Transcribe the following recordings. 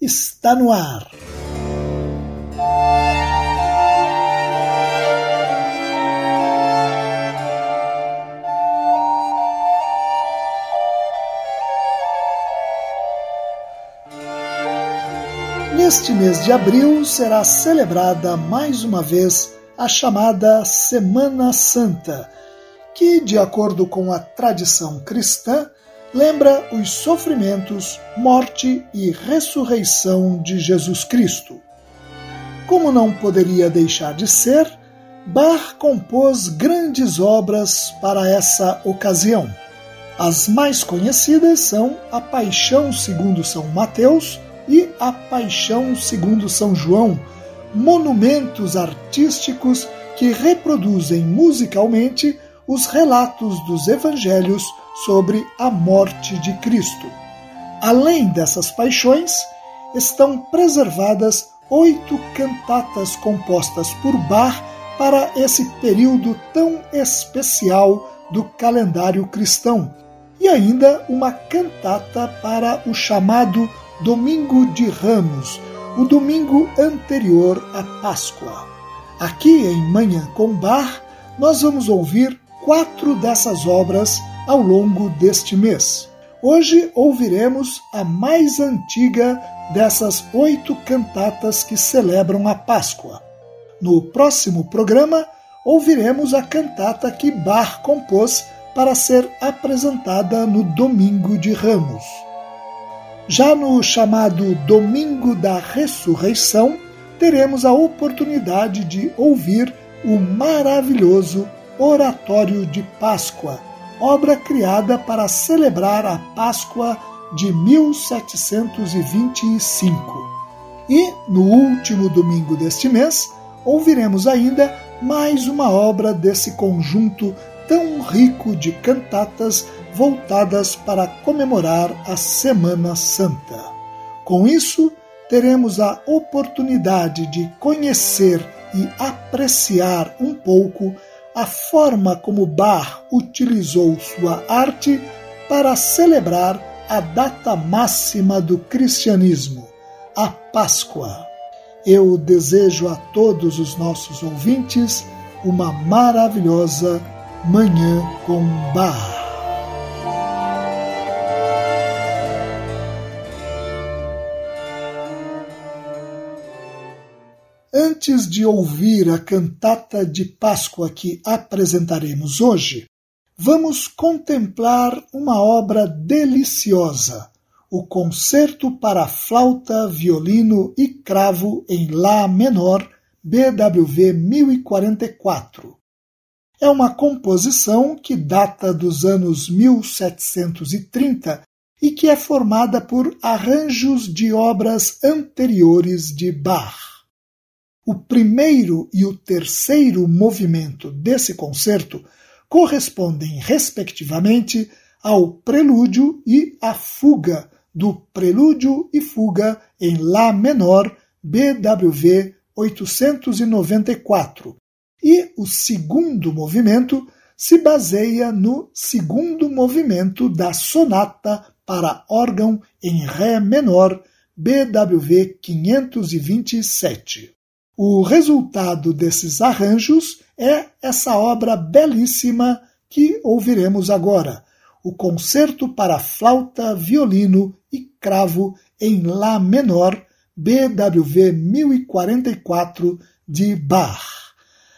está no ar. Neste mês de abril será celebrada mais uma vez a chamada Semana Santa, que, de acordo com a tradição cristã, lembra os sofrimentos, morte e ressurreição de Jesus Cristo. Como não poderia deixar de ser, Bach compôs grandes obras para essa ocasião. As mais conhecidas são A Paixão segundo São Mateus e A Paixão segundo São João, monumentos artísticos que reproduzem musicalmente os relatos dos evangelhos sobre a morte de Cristo. Além dessas paixões, estão preservadas oito cantatas compostas por Bach para esse período tão especial do calendário cristão, e ainda uma cantata para o chamado Domingo de Ramos, o domingo anterior à Páscoa. Aqui em Manhã com Bar, nós vamos ouvir quatro dessas obras ao longo deste mês. Hoje ouviremos a mais antiga dessas oito cantatas que celebram a Páscoa. No próximo programa, ouviremos a cantata que Bach compôs para ser apresentada no Domingo de Ramos. Já no chamado Domingo da Ressurreição, teremos a oportunidade de ouvir o maravilhoso Oratório de Páscoa, obra criada para celebrar a Páscoa de 1725. E, no último domingo deste mês, ouviremos ainda mais uma obra desse conjunto tão rico de cantatas voltadas para comemorar a Semana Santa. Com isso, teremos a oportunidade de conhecer e apreciar um pouco a forma como Bach utilizou sua arte para celebrar a data máxima do cristianismo, a Páscoa. Eu desejo a todos os nossos ouvintes uma maravilhosa Manhã com Bach. Antes de ouvir a cantata de Páscoa que apresentaremos hoje, vamos contemplar uma obra deliciosa, o Concerto para Flauta, Violino e Cravo em Lá menor, BWV 1044. É uma composição que data dos anos 1730 e que é formada por arranjos de obras anteriores de Bach. O primeiro e o terceiro movimento desse concerto correspondem, respectivamente, ao prelúdio e à fuga do Prelúdio e Fuga em Lá menor, BWV 894. E o segundo movimento se baseia no segundo movimento da sonata para órgão em Ré menor, BWV 527. O resultado desses arranjos é essa obra belíssima que ouviremos agora, o Concerto para Flauta, Violino e Cravo em Lá menor, BWV 1044 de Bach.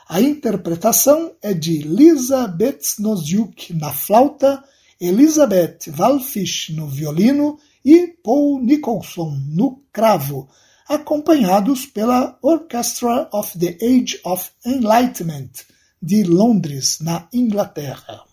A interpretação é de Lisa Betsnoziuk na flauta, Elizabeth Walfish no violino e Paul Nicholson no cravo, acompanhados pela Orchestra of the Age of Enlightenment de Londres, na Inglaterra.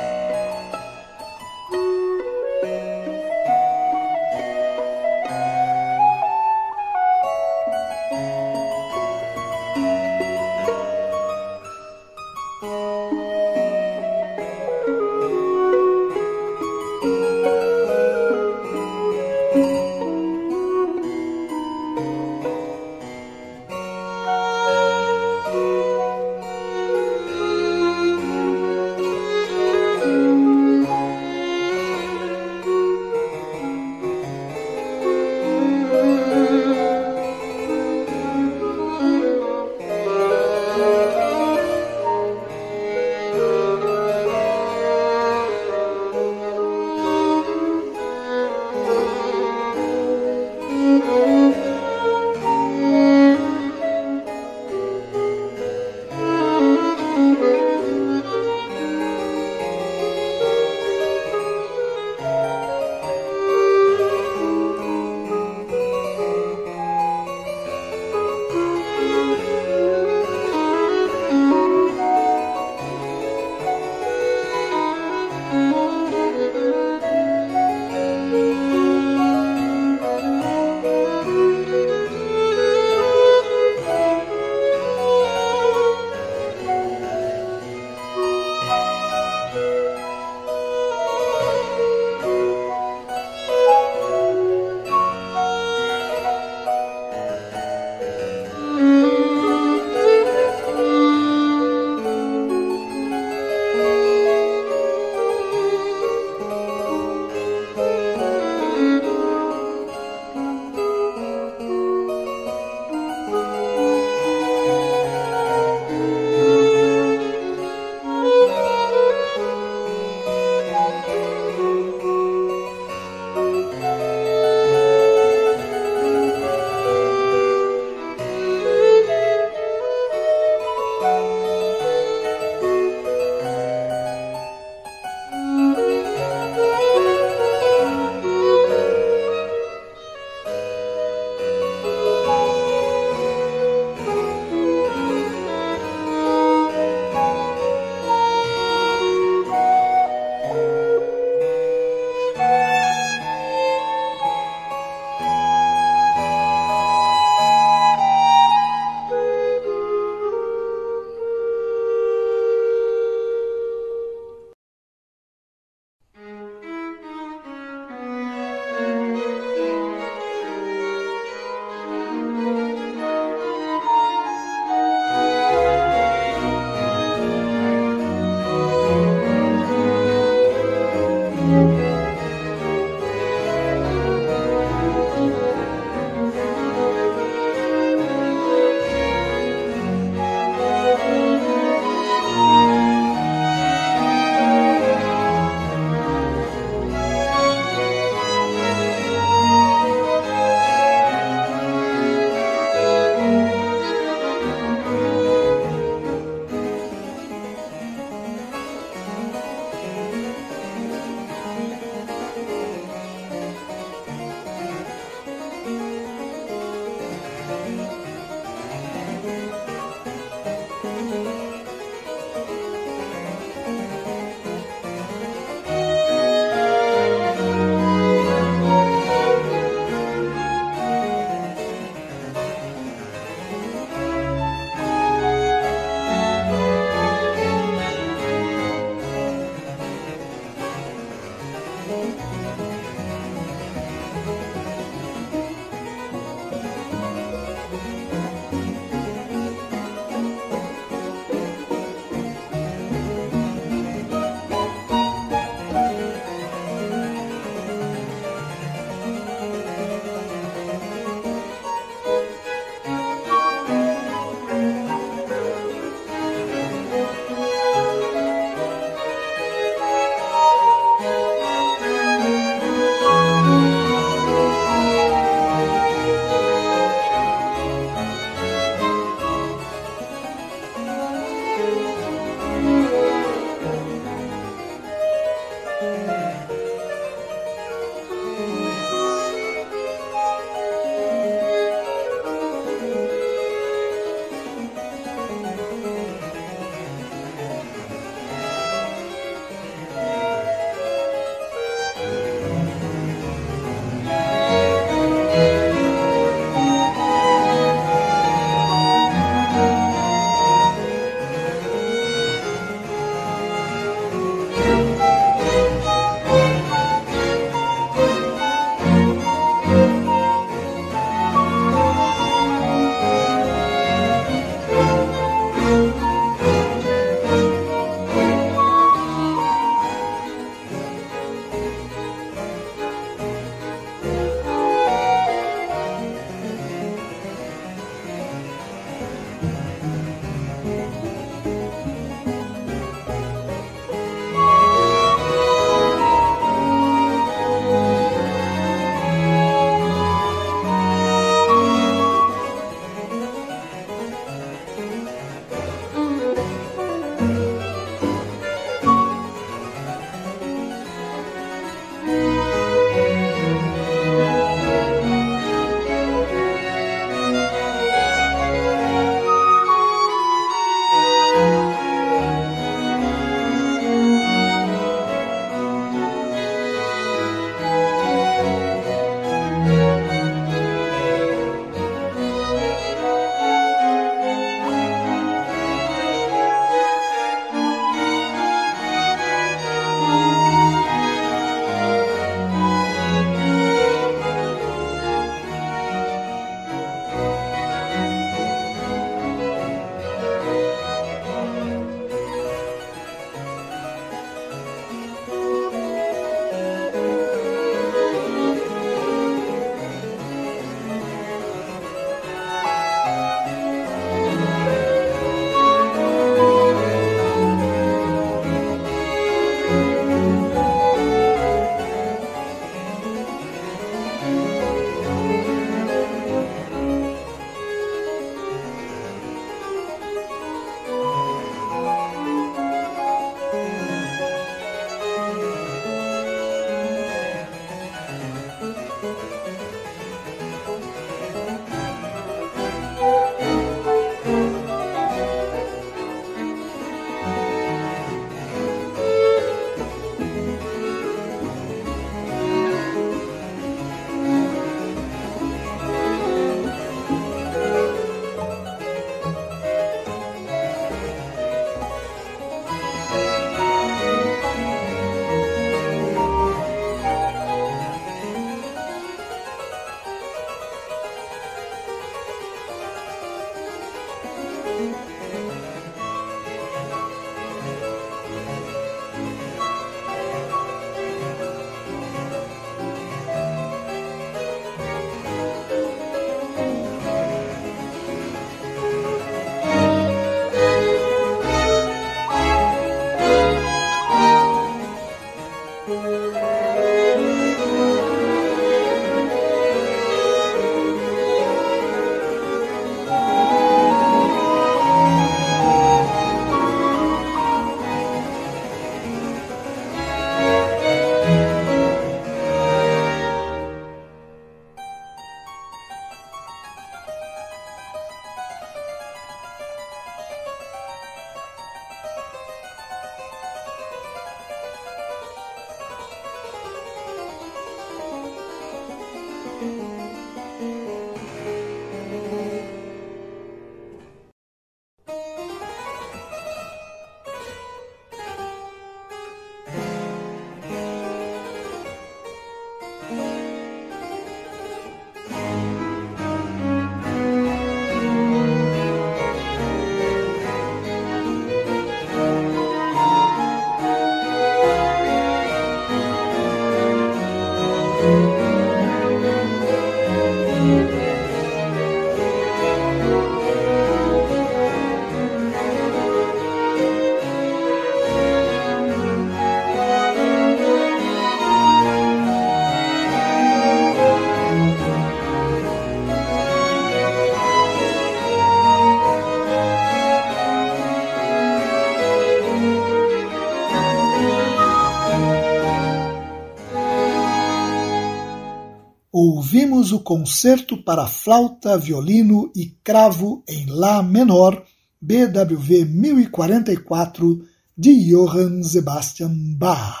Ouvimos o concerto para flauta, violino e cravo em Lá menor, BWV 1044, de Johann Sebastian Bach.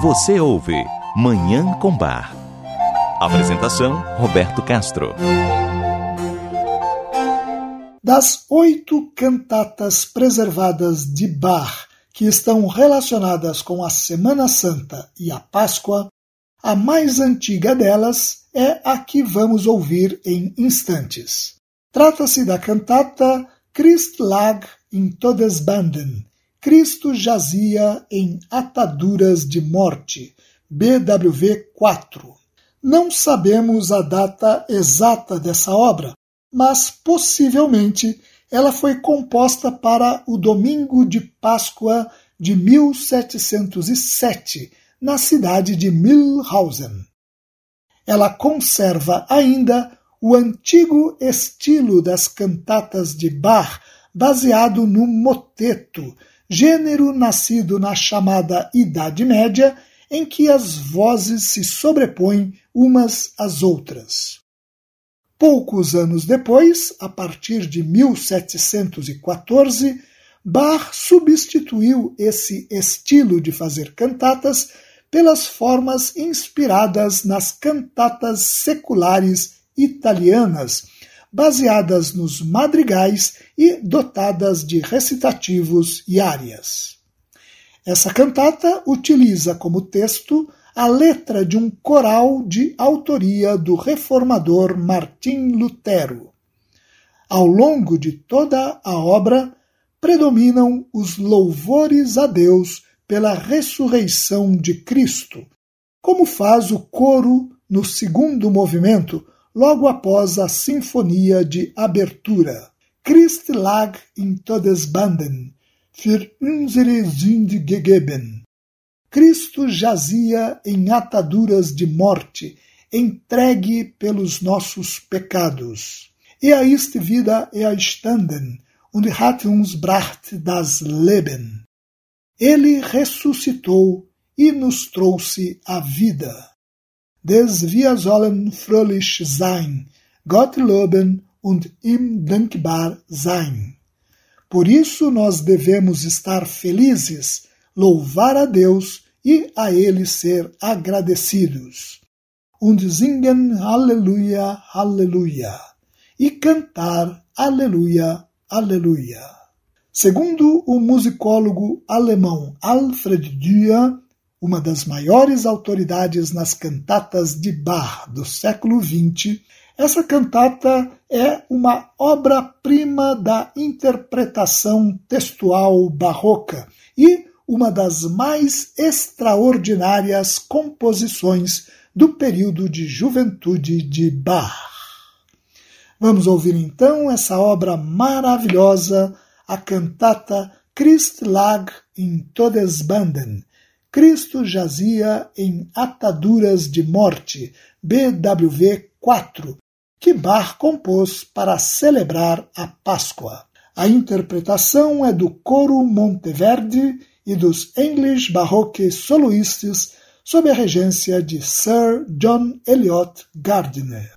Você ouve Manhã com Bar. Apresentação: Roberto Castro. Das oito cantatas preservadas de Bach que estão relacionadas com a Semana Santa e a Páscoa, a mais antiga delas é a que vamos ouvir em instantes. Trata-se da cantata Christ lag in Todesbanden, Cristo jazia em ataduras de morte, BWV 4. Não sabemos a data exata dessa obra, mas possivelmente ela foi composta para o domingo de Páscoa de 1707, na cidade de Milhausen. Ela conserva ainda o antigo estilo das cantatas de Bach, baseado no moteto, gênero nascido na chamada Idade Média, em que as vozes se sobrepõem umas às outras. Poucos anos depois, a partir de 1714, Bach substituiu esse estilo de fazer cantatas pelas formas inspiradas nas cantatas seculares italianas, baseadas nos madrigais e dotadas de recitativos e áreas. Essa cantata utiliza como texto a letra de um coral de autoria do reformador Martim Lutero. Ao longo de toda a obra, predominam os louvores a Deus pela ressurreição de Cristo, como faz o coro no segundo movimento, logo após a sinfonia de abertura. Christ lag in Todesbanden, für unsere Sünde gegeben. Cristo jazia em ataduras de morte, entregue pelos nossos pecados. Er ist wieder erstanden und hat uns bracht das Leben. Ele ressuscitou e nos trouxe a vida. Des wir sollen fröhlich sein, Gott loben und ihm dankbar sein. Por isso nós devemos estar felizes, louvar a Deus e a ele ser agradecidos. Und singen Halleluja, Halleluja. E cantar Aleluia, Aleluia. Segundo o musicólogo alemão Alfred Dürer, uma das maiores autoridades nas cantatas de Bach do século XX, essa cantata é uma obra-prima da interpretação textual barroca e uma das mais extraordinárias composições do período de juventude de Bach. Vamos ouvir então essa obra maravilhosa, a cantata Christ lag in Todesbanden, Cristo jazia em ataduras de morte, BWV 4, que Bach compôs para celebrar a Páscoa. A interpretação é do coro Monteverde e dos English Baroque Soloists sob a regência de Sir John Eliot Gardiner.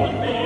Amen.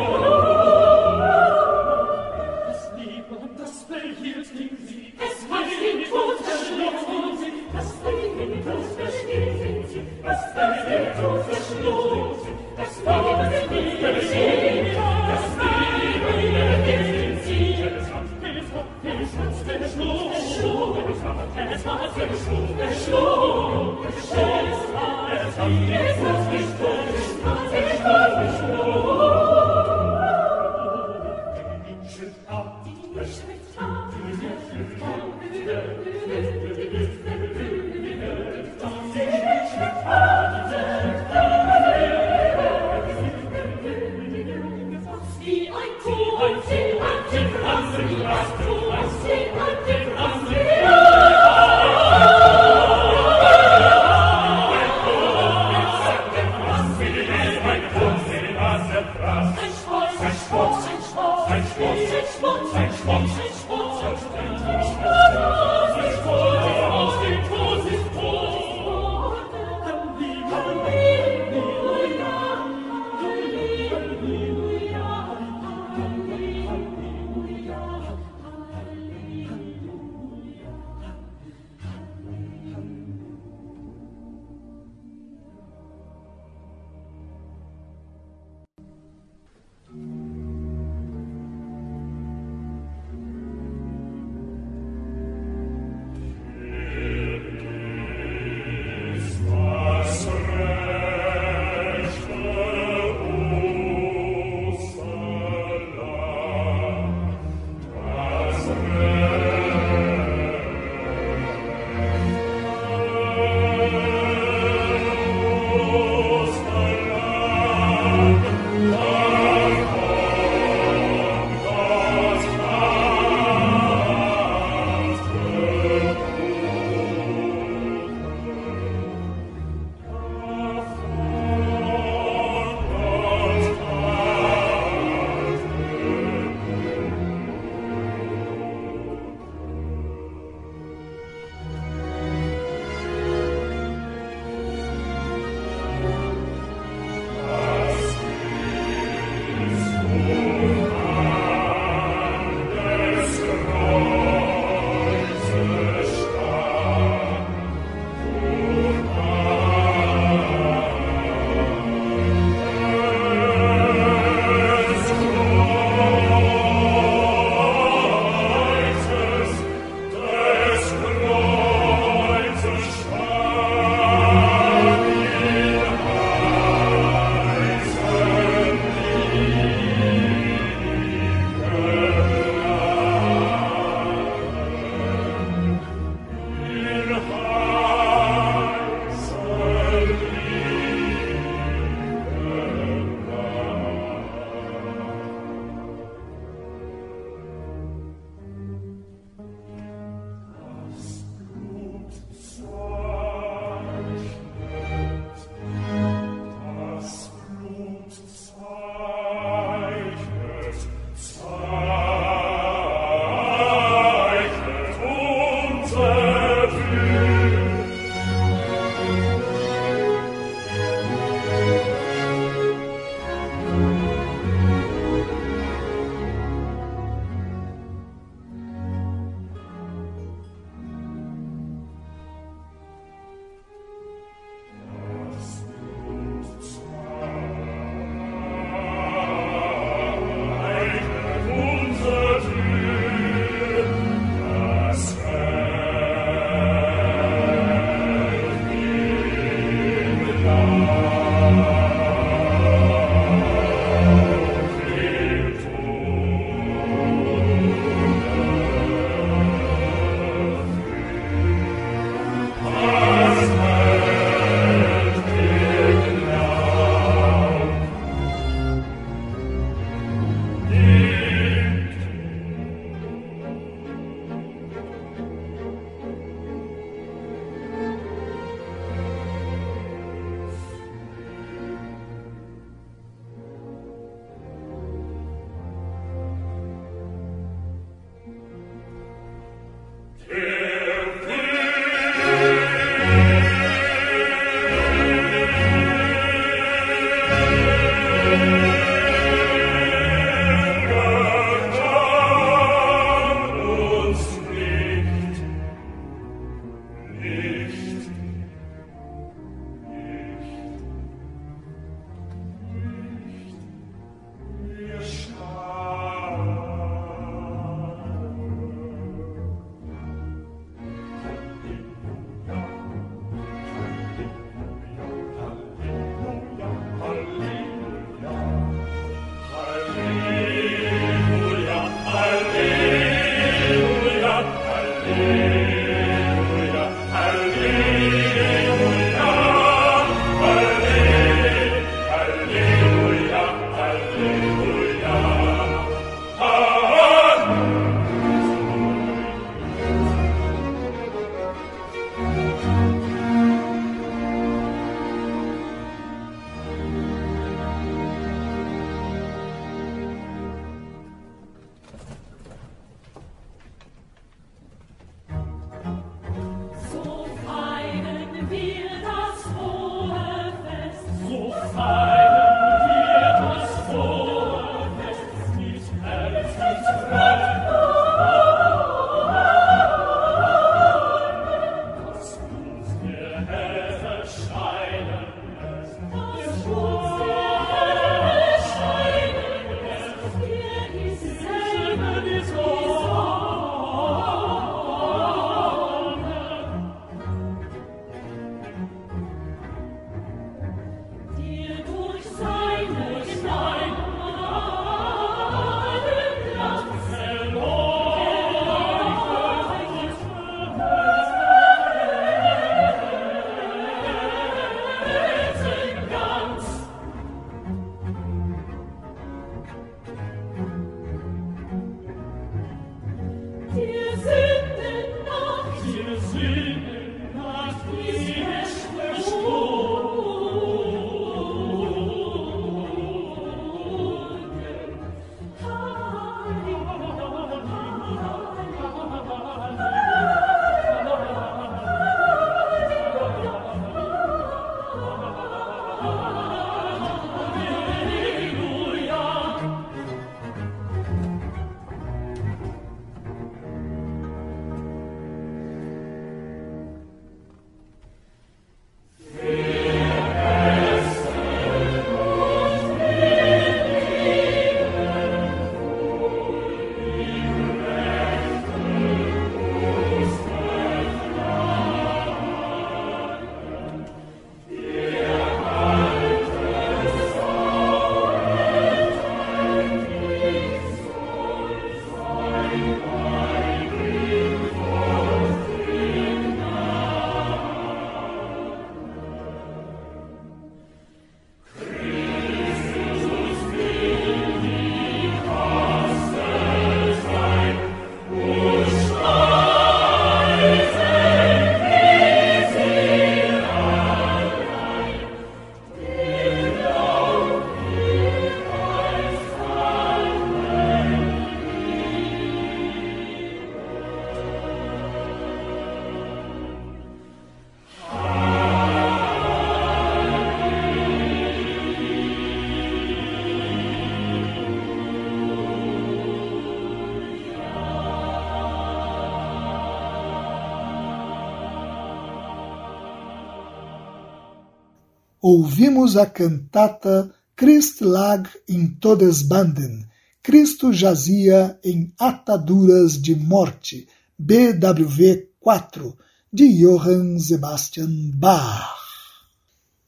Ouvimos a cantata Christ lag in Todesbanden, Cristo jazia em ataduras de morte, BWV 4, de Johann Sebastian Bach.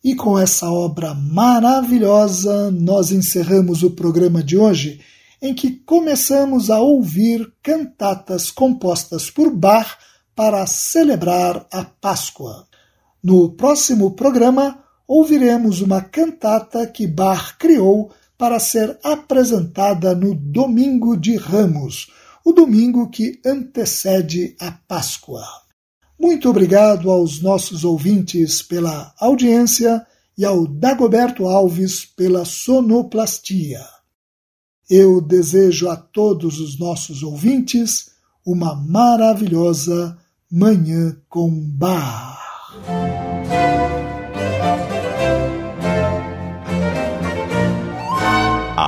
E com essa obra maravilhosa, nós encerramos o programa de hoje, em que começamos a ouvir cantatas compostas por Bach para celebrar a Páscoa. No próximo programa, ouviremos uma cantata que Bach criou para ser apresentada no Domingo de Ramos, o domingo que antecede a Páscoa. Muito obrigado aos nossos ouvintes pela audiência e ao Dagoberto Alves pela sonoplastia. Eu desejo a todos os nossos ouvintes uma maravilhosa Manhã com Bar.